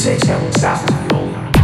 say, tell me, stop,